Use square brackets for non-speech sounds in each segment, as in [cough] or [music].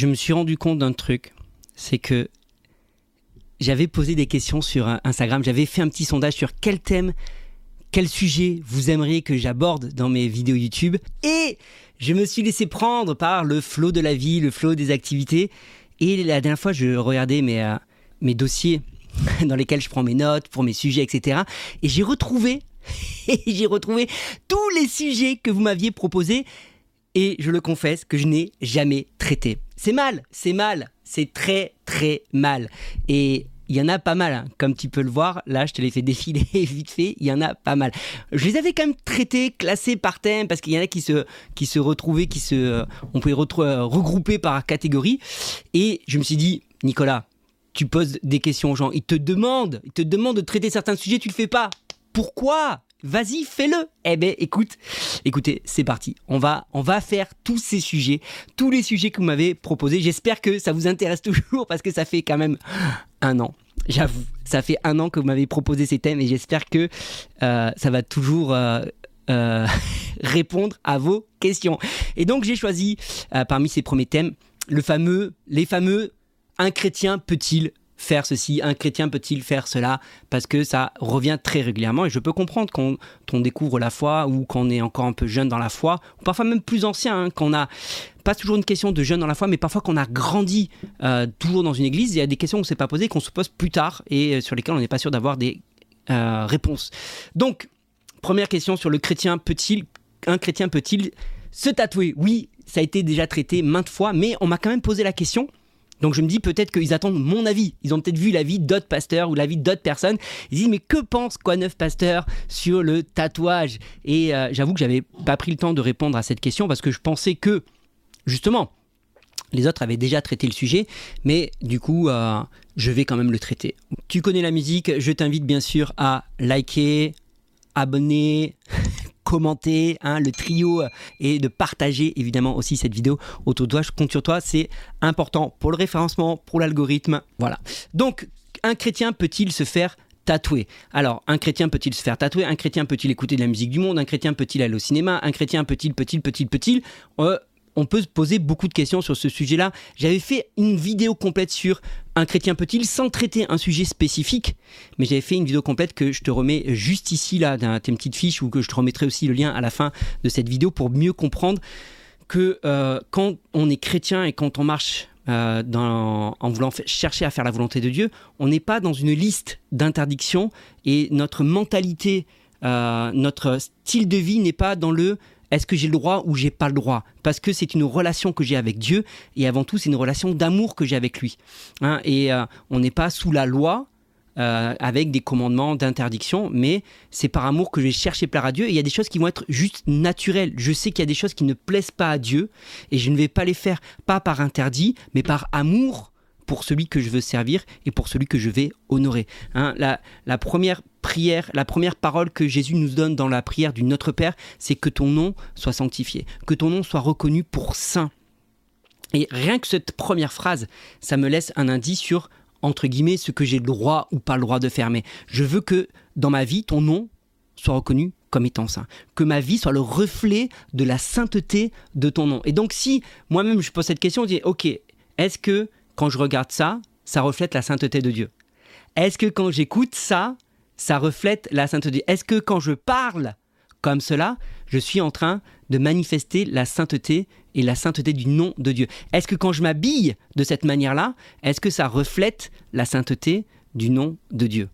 je me suis rendu compte d'un truc, c'est que j'avais posé des questions sur Instagram, j'avais fait un petit sondage sur quel thème, quel sujet vous aimeriez que j'aborde dans mes vidéos YouTube. Et je me suis laissé prendre par le flot de la vie, le flot des activités. Et la dernière fois, je regardais mes, euh, mes dossiers [laughs] dans lesquels je prends mes notes pour mes sujets, etc. Et j'ai retrouvé, [laughs] j'ai retrouvé tous les sujets que vous m'aviez proposés. Et je le confesse que je n'ai jamais traité. C'est mal, c'est mal, c'est très très mal. Et il y en a pas mal, hein. comme tu peux le voir. Là, je te l'ai fait [laughs] défiler vite fait. Il y en a pas mal. Je les avais quand même traités, classés par thème, parce qu'il y en a qui se, qui se retrouvaient, qui se, euh, on pouvait euh, regrouper par catégorie. Et je me suis dit, Nicolas, tu poses des questions aux gens. Ils te demandent, ils te demandent de traiter certains sujets, tu le fais pas. Pourquoi? Vas-y, fais-le. Eh ben, écoute, écoutez, c'est parti. On va, on va faire tous ces sujets, tous les sujets que vous m'avez proposés. J'espère que ça vous intéresse [laughs] toujours parce que ça fait quand même un an. J'avoue, ça fait un an que vous m'avez proposé ces thèmes et j'espère que euh, ça va toujours euh, euh, [laughs] répondre à vos questions. Et donc j'ai choisi parmi ces premiers thèmes le fameux, les fameux un chrétien peut-il faire ceci, un chrétien peut-il faire cela, parce que ça revient très régulièrement et je peux comprendre quand on découvre la foi ou qu'on est encore un peu jeune dans la foi, ou parfois même plus ancien, hein, qu'on a pas toujours une question de jeune dans la foi, mais parfois qu'on a grandi euh, toujours dans une église, il y a des questions qu'on ne s'est pas posées, qu'on se pose plus tard et euh, sur lesquelles on n'est pas sûr d'avoir des euh, réponses. Donc, première question sur le chrétien peut-il, un chrétien peut-il se tatouer? Oui, ça a été déjà traité maintes fois, mais on m'a quand même posé la question donc je me dis peut-être qu'ils attendent mon avis. Ils ont peut-être vu l'avis d'autres pasteurs ou l'avis d'autres personnes. Ils disent mais que pense quoi neuf pasteur sur le tatouage? Et euh, j'avoue que j'avais pas pris le temps de répondre à cette question parce que je pensais que justement les autres avaient déjà traité le sujet, mais du coup, euh, je vais quand même le traiter. Tu connais la musique, je t'invite bien sûr à liker, abonner, commenter hein, le trio euh, et de partager évidemment aussi cette vidéo autour de toi. Je compte sur toi, c'est important pour le référencement, pour l'algorithme. Voilà. Donc, un chrétien peut-il se faire tatouer? Alors, un chrétien peut-il se faire tatouer? Un chrétien peut-il écouter de la musique du monde? Un chrétien peut-il aller au cinéma? Un chrétien peut-il, peut-il, peut-il, peut-il euh, on peut se poser beaucoup de questions sur ce sujet-là. J'avais fait une vidéo complète sur un chrétien peut-il sans traiter un sujet spécifique, mais j'avais fait une vidéo complète que je te remets juste ici, là, dans tes petites fiches, ou que je te remettrai aussi le lien à la fin de cette vidéo pour mieux comprendre que euh, quand on est chrétien et quand on marche euh, en voulant chercher à faire la volonté de Dieu, on n'est pas dans une liste d'interdictions et notre mentalité, euh, notre style de vie n'est pas dans le est-ce que j'ai le droit ou j'ai pas le droit? Parce que c'est une relation que j'ai avec Dieu et avant tout c'est une relation d'amour que j'ai avec lui. Hein, et euh, on n'est pas sous la loi. Euh, avec des commandements d'interdiction, mais c'est par amour que je vais chercher plaire à Dieu. Et il y a des choses qui vont être juste naturelles. Je sais qu'il y a des choses qui ne plaisent pas à Dieu, et je ne vais pas les faire pas par interdit, mais par amour pour celui que je veux servir et pour celui que je vais honorer. Hein, la, la, première prière, la première parole que Jésus nous donne dans la prière du Notre Père, c'est que ton nom soit sanctifié, que ton nom soit reconnu pour saint. Et rien que cette première phrase, ça me laisse un indice sur, entre guillemets, ce que j'ai le droit ou pas le droit de faire. Mais je veux que dans ma vie, ton nom soit reconnu comme étant saint. Que ma vie soit le reflet de la sainteté de ton nom. Et donc si moi-même je pose cette question, je dis, ok, est-ce que quand je regarde ça, ça reflète la sainteté de Dieu? Est-ce que quand j'écoute ça, ça reflète la sainteté Est-ce que quand je parle comme cela, je suis en train de manifester la sainteté et la sainteté du nom de Dieu? Est-ce que quand je m'habille de cette manière-là, est-ce que ça reflète la sainteté du nom de Dieu?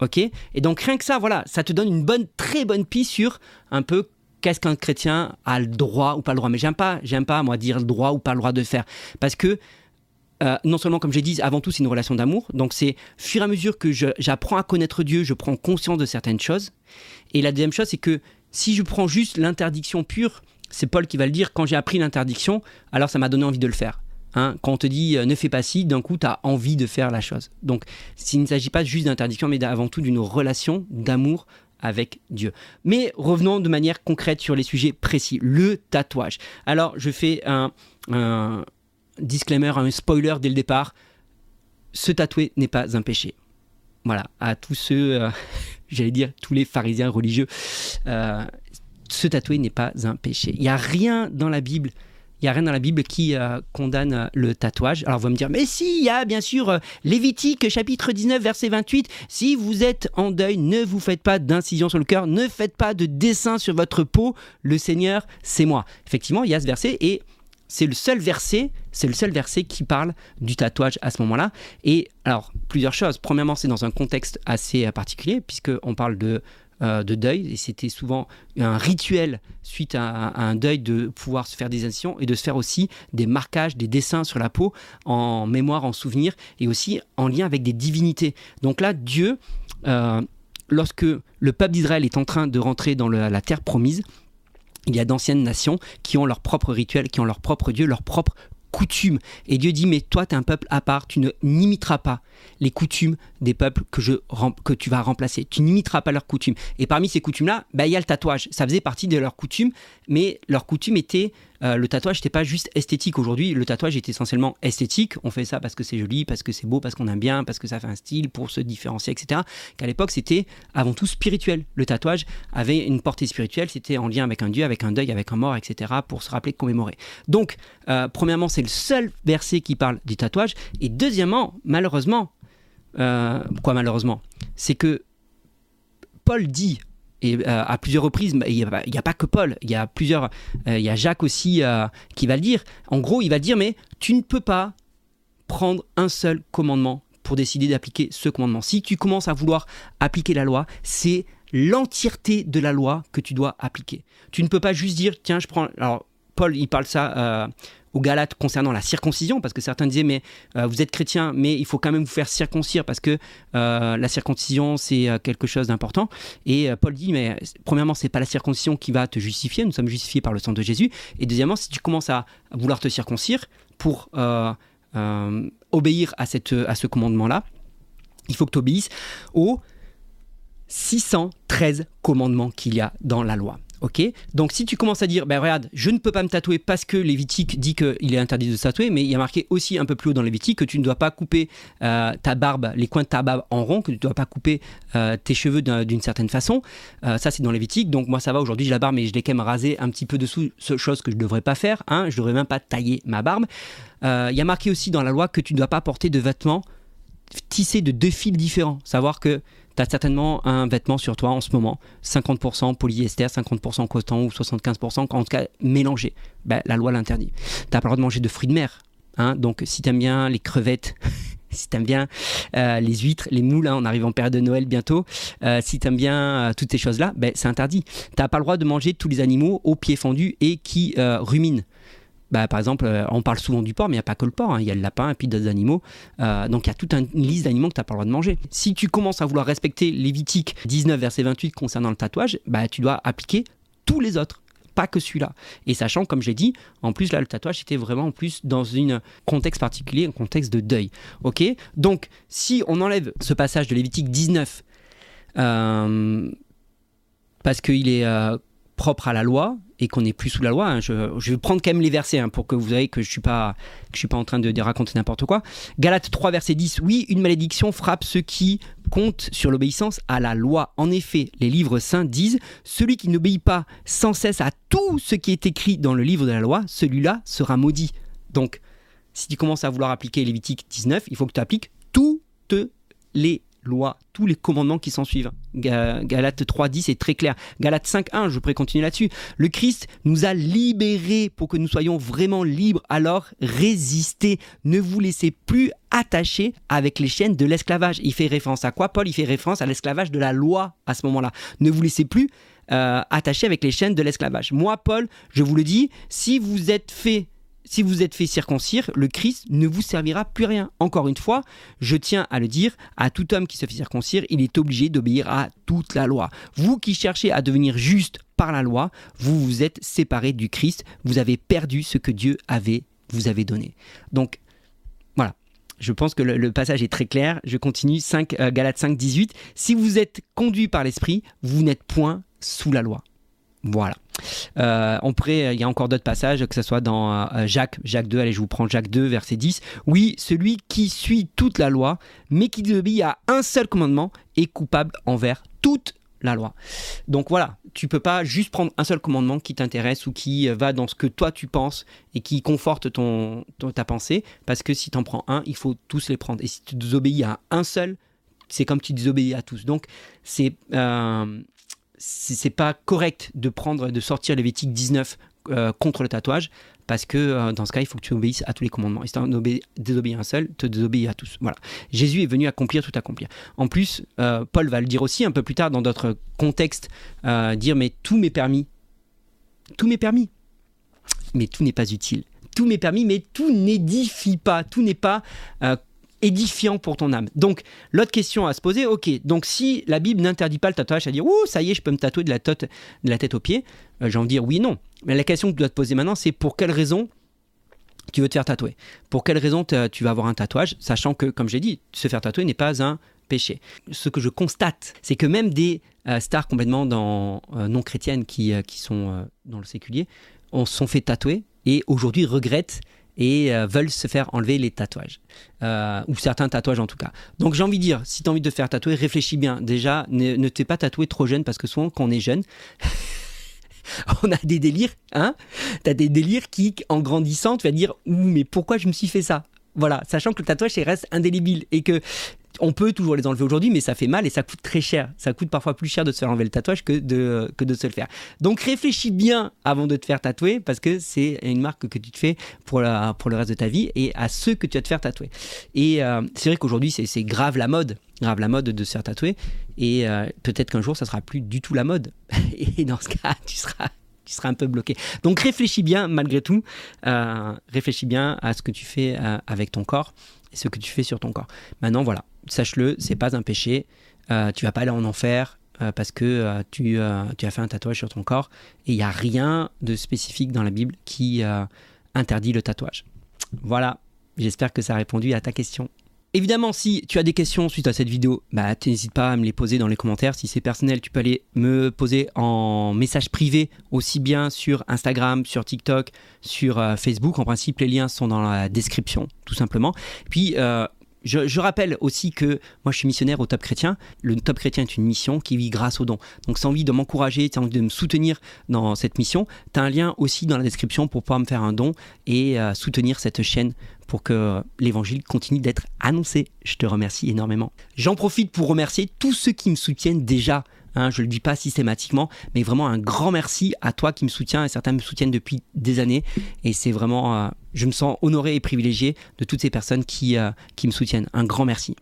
Ok? Et donc rien que ça, voilà, ça te donne une bonne, très bonne piste sur un peu qu'est-ce qu'un chrétien a le droit ou pas le droit. Mais j'aime pas, j'aime pas moi dire le droit ou pas le droit de faire, parce que euh, non seulement, comme j'ai dit, avant tout, c'est une relation d'amour. Donc, c'est fur et à mesure que j'apprends à connaître Dieu, je prends conscience de certaines choses. Et la deuxième chose, c'est que si je prends juste l'interdiction pure, c'est Paul qui va le dire, quand j'ai appris l'interdiction, alors ça m'a donné envie de le faire. Hein, quand on te dit euh, ne fais pas ci, d'un coup, tu as envie de faire la chose. Donc, s'il ne s'agit pas juste d'interdiction, mais avant tout d'une relation d'amour avec Dieu. Mais revenons de manière concrète sur les sujets précis. Le tatouage. Alors, je fais un, disclaimer, un spoiler dès le départ, se tatouer n'est pas un péché. Voilà, à tous ceux, euh, [laughs] j'allais dire tous les pharisiens religieux, euh, se tatouer n'est pas un péché. Il n'y a rien dans la Bible il n'y a rien dans la Bible qui euh, condamne le tatouage. Alors vous me dire, mais si, il y a bien sûr Lévitique chapitre 19 verset 28, si vous êtes en deuil, ne vous faites pas d'incision sur le cœur, ne faites pas de dessin sur votre peau, le Seigneur, c'est moi. Effectivement, il y a ce verset et c'est le seul verset, c'est le seul verset qui parle du tatouage à ce moment-là. Et alors, plusieurs choses. Premièrement, c'est dans un contexte assez particulier, puisqu'on parle de, euh, de deuil, et c'était souvent un rituel suite à, un deuil de pouvoir se faire des incisions et de se faire aussi des marquages, des dessins sur la peau en mémoire, en souvenir, et aussi en lien avec des divinités. Donc là, Dieu, euh, lorsque le peuple d'Israël est en train de rentrer dans la terre promise, il y a d'anciennes nations qui ont leur propre rituel, qui ont leur propre Dieu, leur propre coutume. Et Dieu dit, mais toi, tu es un peuple à part, tu ne n'imiteras pas les coutumes des peuples que tu vas remplacer. Tu n'imiteras pas leurs coutumes. Et parmi ces coutumes-là, bah, il y a le tatouage. Ça faisait partie de leurs coutumes, mais leurs coutumes étaient euh, le tatouage n'était pas juste esthétique. Aujourd'hui, le tatouage est essentiellement esthétique. On fait ça parce que c'est joli, parce que c'est beau, parce qu'on aime bien, parce que ça fait un style pour se différencier, etc. Qu'à l'époque, c'était avant tout spirituel. Le tatouage avait une portée spirituelle. C'était en lien avec un dieu, avec un deuil, avec un mort, etc. pour se rappeler, commémorer. Donc, euh, premièrement, c'est le seul verset qui parle du tatouage. Et deuxièmement, malheureusement, euh, quoi malheureusement, c'est que Paul dit et euh, à plusieurs reprises, il n'y a, pas que Paul, il y a plusieurs, euh, il y a Jacques aussi euh, qui va le dire. En gros, il va dire, mais tu ne peux pas prendre un seul commandement pour décider d'appliquer ce commandement. Si tu commences à vouloir appliquer la loi, c'est l'entièreté de la loi que tu dois appliquer. Tu ne peux pas juste dire, tiens, je prends... Alors, Paul, il parle ça aux Galates concernant la circoncision, parce que certains disaient, mais euh, vous êtes chrétien, mais il faut quand même vous faire circoncire, parce que euh, la circoncision, c'est euh, quelque chose d'important. Et Paul dit, mais premièrement, c'est pas la circoncision qui va te justifier, nous sommes justifiés par le sang de Jésus. Et deuxièmement, si tu commences à vouloir te circoncire pour obéir à, cette, à ce commandement-là, il faut que tu obéisses aux 613 commandements qu'il y a dans la loi. Ok Donc si tu commences à dire, ben regarde, je ne peux pas me tatouer parce que Lévitique dit qu'il est interdit de se tatouer, mais il y a marqué aussi un peu plus haut dans Lévitique que tu ne dois pas couper euh, ta barbe, les coins de ta barbe en rond, que tu ne dois pas couper euh, tes cheveux d'une certaine façon. Euh, ça c'est dans Lévitique. Donc moi ça va, aujourd'hui j'ai la barbe, mais je l'ai quand même rasé un petit peu dessous, chose que je ne devrais pas faire. Hein, je ne devrais même pas tailler ma barbe. Il y a marqué aussi dans la loi que tu ne dois pas porter de vêtements tissés de deux fils différents. Savoir que tu as certainement un vêtement sur toi en ce moment, 50% polyester, 50% coton ou 75%, en tout cas mélangé. Ben, la loi l'interdit. Tu n'as pas le droit de manger de fruits de mer. Hein, donc si tu aimes bien les crevettes, [laughs] si tu aimes bien euh, les huîtres, les moules, hein, on arrive en période de Noël bientôt, euh, si tu aimes bien euh, toutes ces choses-là, ben, c'est interdit. Tu n'as pas le droit de manger tous les animaux aux pieds fendus et qui ruminent. Bah, par exemple, euh, on parle souvent du porc, mais il n'y a pas que le porc, hein. il y a le lapin et puis d'autres animaux. Euh, donc il y a toute une liste d'animaux que tu n'as pas le droit de manger. Si tu commences à vouloir respecter Lévitique 19, verset 28 concernant le tatouage, bah, tu dois appliquer tous les autres pas que celui-là. Et sachant, comme j'ai dit, en plus là, le tatouage était vraiment en plus dans un contexte particulier, un contexte de deuil. Ok? Donc, si on enlève ce passage de Lévitique 19, euh, parce qu'il est propre à la loi et qu'on n'est plus sous la loi. Hein. Je, vais prendre quand même les versets hein, pour que vous voyez que je ne suis, pas, suis pas en train de, raconter n'importe quoi. Galates 3, verset 10. Oui, une malédiction frappe ceux qui comptent sur l'obéissance à la loi. En effet, les livres saints disent Celui qui n'obéit pas sans cesse à tout ce qui est écrit dans le livre de la loi, celui-là sera maudit. Donc, si tu commences à vouloir appliquer Lévitique 19, il faut que tu appliques toutes les loi, tous les commandements qui s'en suivent. Galate 3.10 est très clair. Galate 5.1, je pourrais continuer là-dessus. Le Christ nous a libérés pour que nous soyons vraiment libres. Alors résistez. Ne vous laissez plus attacher avec les chaînes de l'esclavage. Il fait référence à quoi, Paul? Il fait référence à l'esclavage de la loi à ce moment-là. Ne vous laissez plus euh, attacher avec les chaînes de l'esclavage. Moi, Paul, je vous le dis, si vous êtes fait si vous êtes fait circoncire, le Christ ne vous servira plus rien. Encore une fois, je tiens à le dire, à tout homme qui se fait circoncire, il est obligé d'obéir à toute la loi. Vous qui cherchez à devenir juste par la loi, vous vous êtes séparé du Christ, vous avez perdu ce que Dieu avait vous avait donné. Donc voilà, je pense que le, passage est très clair. Je continue 5 euh, Galates 5 18. Si vous êtes conduit par l'esprit, vous n'êtes point sous la loi. Voilà. Euh, on pourrait, il y a encore d'autres passages, que ce soit dans euh, Jacques, Jacques 2, allez, je vous prends Jacques 2, verset 10. Oui, celui qui suit toute la loi, mais qui désobéit à un seul commandement, est coupable envers toute la loi. Donc voilà, tu peux pas juste prendre un seul commandement qui t'intéresse ou qui va dans ce que toi tu penses et qui conforte ton, ta pensée, parce que si tu en prends un, il faut tous les prendre. Et si tu désobéis à un seul, c'est comme tu désobéis à tous. Donc c'est euh, c'est pas correct de prendre de sortir Lévitique 19 euh, contre le tatouage parce que euh, dans ce cas il faut que tu obéisses à tous les commandements. Et si tu un seul te désobéis à tous. Voilà. Jésus est venu accomplir tout accomplir. En plus euh, Paul va le dire aussi un peu plus tard dans d'autres contextes dire mais tout m'est permis. Tout m'est permis. Mais tout n'est pas utile. Tout m'est permis mais tout n'édifie pas tout n'est pas édifiant pour ton âme. Donc, l'autre question à se poser, ok, donc si la Bible n'interdit pas le tatouage, à dire, ouh, ça y est, je peux me tatouer de la, tête, de la tête aux pieds, euh, j'ai envie de dire oui, non. Mais la question que tu dois te poser maintenant, c'est pour quelle raison tu veux te faire tatouer? Pour quelle raison tu vas avoir un tatouage, sachant que, comme j'ai dit, se faire tatouer n'est pas un péché. Ce que je constate, c'est que même des euh, stars complètement euh, non chrétiennes qui, qui sont dans le séculier, on sont fait tatouer et aujourd'hui regrettent et euh, veulent se faire enlever les tatouages. Euh, ou certains tatouages en tout cas. Donc j'ai envie de dire, si tu as envie de te faire tatouer, réfléchis bien. Déjà, ne, t'es pas tatoué trop jeune parce que souvent quand on est jeune, [laughs] on a des délires, hein Tu as des délires qui, en grandissant, tu vas dire, mais pourquoi je me suis fait ça? Voilà, sachant que le tatouage reste indélébile et que on peut toujours les enlever aujourd'hui, mais ça fait mal et ça coûte très cher. Ça coûte parfois plus cher de se faire enlever le tatouage que de, que de se le faire. Donc réfléchis bien avant de te faire tatouer parce que c'est une marque que tu te fais pour, la, pour le reste de ta vie et à ceux que tu vas te faire tatouer. Et euh, c'est vrai qu'aujourd'hui, c'est grave la mode, grave la mode de se faire tatouer. Et euh, peut-être qu'un jour, ça sera plus du tout la mode. [laughs] et dans ce cas, tu seras tu seras un peu bloqué. Donc réfléchis bien malgré tout, euh, réfléchis bien à ce que tu fais avec ton corps et ce que tu fais sur ton corps. Maintenant voilà, sache-le, c'est pas un péché. Euh, tu vas pas aller en enfer euh, parce que euh, tu, tu, as fait un tatouage sur ton corps. Et il n'y a rien de spécifique dans la Bible qui interdit le tatouage. Voilà, j'espère que ça a répondu à ta question. Évidemment, si tu as des questions suite à cette vidéo, bah, n'hésite pas à me les poser dans les commentaires. Si c'est personnel, tu peux aller me poser en message privé, aussi bien sur Instagram, sur TikTok, sur Facebook. En principe, les liens sont dans la description, tout simplement. Puis, je, rappelle aussi que moi je suis missionnaire au Top Chrétien. Le Top Chrétien est une mission qui vit grâce aux dons. Donc si envie de m'encourager, tu as envie de me soutenir dans cette mission, tu as un lien aussi dans la description pour pouvoir me faire un don et euh, soutenir cette chaîne pour que l'évangile continue d'être annoncé. Je te remercie énormément. J'en profite pour remercier tous ceux qui me soutiennent déjà Hein, je ne le dis pas systématiquement, mais vraiment un grand merci à toi qui me soutiens et certains me soutiennent depuis des années. Et c'est vraiment, euh, je me sens honoré et privilégié de toutes ces personnes qui, euh, qui me soutiennent. Un grand merci.